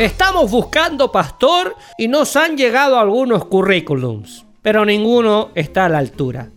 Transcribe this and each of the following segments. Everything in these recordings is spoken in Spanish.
Estamos buscando pastor y nos han llegado algunos currículums, pero ninguno está a la altura.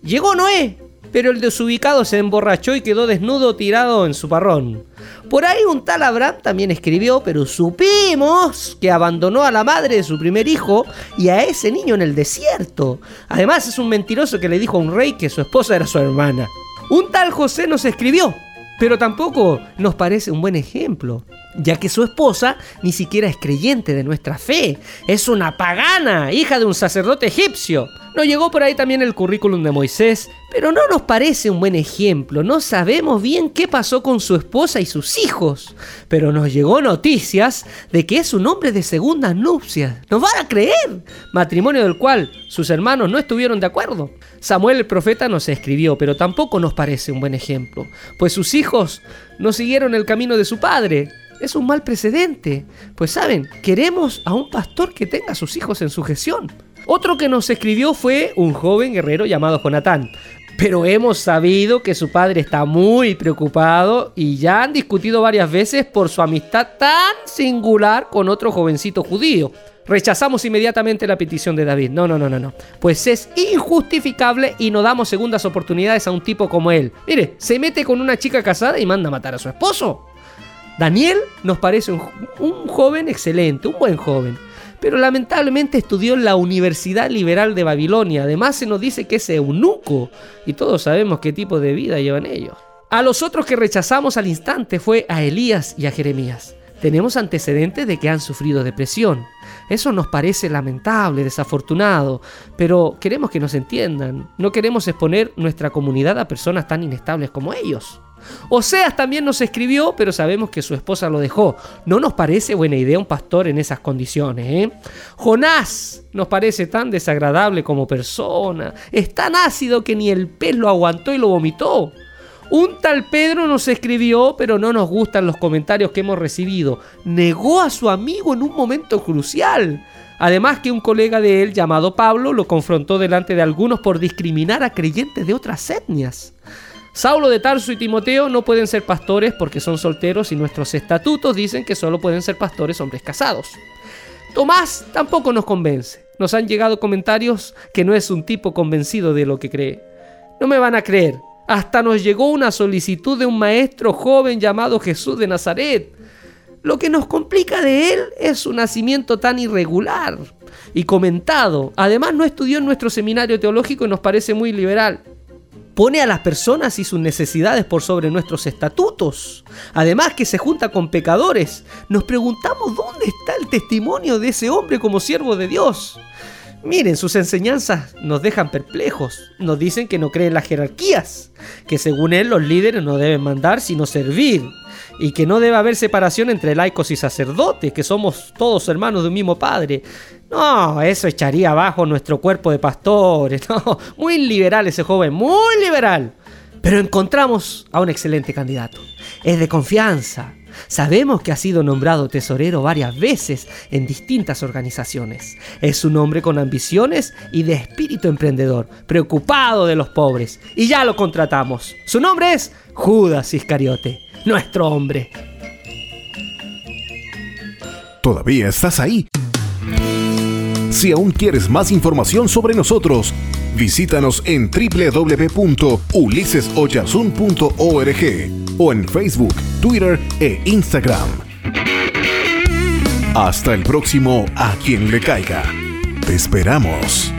Llegó Noé, pero el desubicado se emborrachó y quedó desnudo tirado en su parrón. Por ahí un tal Abraham también escribió, pero supimos que abandonó a la madre de su primer hijo y a ese niño en el desierto. Además es un mentiroso que le dijo a un rey que su esposa era su hermana. Un tal José nos escribió, pero tampoco nos parece un buen ejemplo ya que su esposa ni siquiera es creyente de nuestra fe, es una pagana, hija de un sacerdote egipcio. Nos llegó por ahí también el currículum de Moisés, pero no nos parece un buen ejemplo, no sabemos bien qué pasó con su esposa y sus hijos, pero nos llegó noticias de que es un hombre de segundas nupcias. ¿Nos van a creer? Matrimonio del cual sus hermanos no estuvieron de acuerdo. Samuel el profeta nos escribió, pero tampoco nos parece un buen ejemplo, pues sus hijos no siguieron el camino de su padre es un mal precedente. Pues saben, queremos a un pastor que tenga a sus hijos en sujeción. Otro que nos escribió fue un joven guerrero llamado Jonatán. Pero hemos sabido que su padre está muy preocupado y ya han discutido varias veces por su amistad tan singular con otro jovencito judío. Rechazamos inmediatamente la petición de David. No, no, no, no, no. Pues es injustificable y no damos segundas oportunidades a un tipo como él. Mire, se mete con una chica casada y manda a matar a su esposo. Daniel nos parece un, joven excelente, un buen joven, pero lamentablemente estudió en la Universidad Liberal de Babilonia. Además se nos dice que es eunuco y todos sabemos qué tipo de vida llevan ellos. A los otros que rechazamos al instante fue a Elías y a Jeremías. Tenemos antecedentes de que han sufrido depresión. Eso nos parece lamentable, desafortunado, pero queremos que nos entiendan. No queremos exponer nuestra comunidad a personas tan inestables como ellos. Oseas también nos escribió, pero sabemos que su esposa lo dejó. No nos parece buena idea un pastor en esas condiciones. ¿eh? Jonás nos parece tan desagradable como persona. Es tan ácido que ni el pez lo aguantó y lo vomitó. Un tal Pedro nos escribió, pero no nos gustan los comentarios que hemos recibido. Negó a su amigo en un momento crucial. Además que un colega de él llamado Pablo lo confrontó delante de algunos por discriminar a creyentes de otras etnias. Saulo de Tarso y Timoteo no pueden ser pastores porque son solteros y nuestros estatutos dicen que solo pueden ser pastores hombres casados. Tomás tampoco nos convence. Nos han llegado comentarios que no es un tipo convencido de lo que cree. No me van a creer. Hasta nos llegó una solicitud de un maestro joven llamado Jesús de Nazaret. Lo que nos complica de él es su nacimiento tan irregular y comentado. Además no estudió en nuestro seminario teológico y nos parece muy liberal pone a las personas y sus necesidades por sobre nuestros estatutos. Además que se junta con pecadores. Nos preguntamos dónde está el testimonio de ese hombre como siervo de Dios. Miren, sus enseñanzas nos dejan perplejos. Nos dicen que no creen las jerarquías, que según él los líderes no deben mandar sino servir, y que no debe haber separación entre laicos y sacerdotes, que somos todos hermanos de un mismo padre. No, eso echaría abajo nuestro cuerpo de pastores. Muy liberal ese joven, muy liberal. Pero encontramos a un excelente candidato. Es de confianza. Sabemos que ha sido nombrado tesorero varias veces en distintas organizaciones. Es un hombre con ambiciones y de espíritu emprendedor, preocupado de los pobres. Y ya lo contratamos. Su nombre es Judas Iscariote nuestro hombre. ¿Todavía estás ahí? Si aún quieres más información sobre nosotros, visítanos en www.ulisesoyasun.org o en Facebook, Twitter e Instagram. Hasta el próximo A quien le caiga. Te esperamos.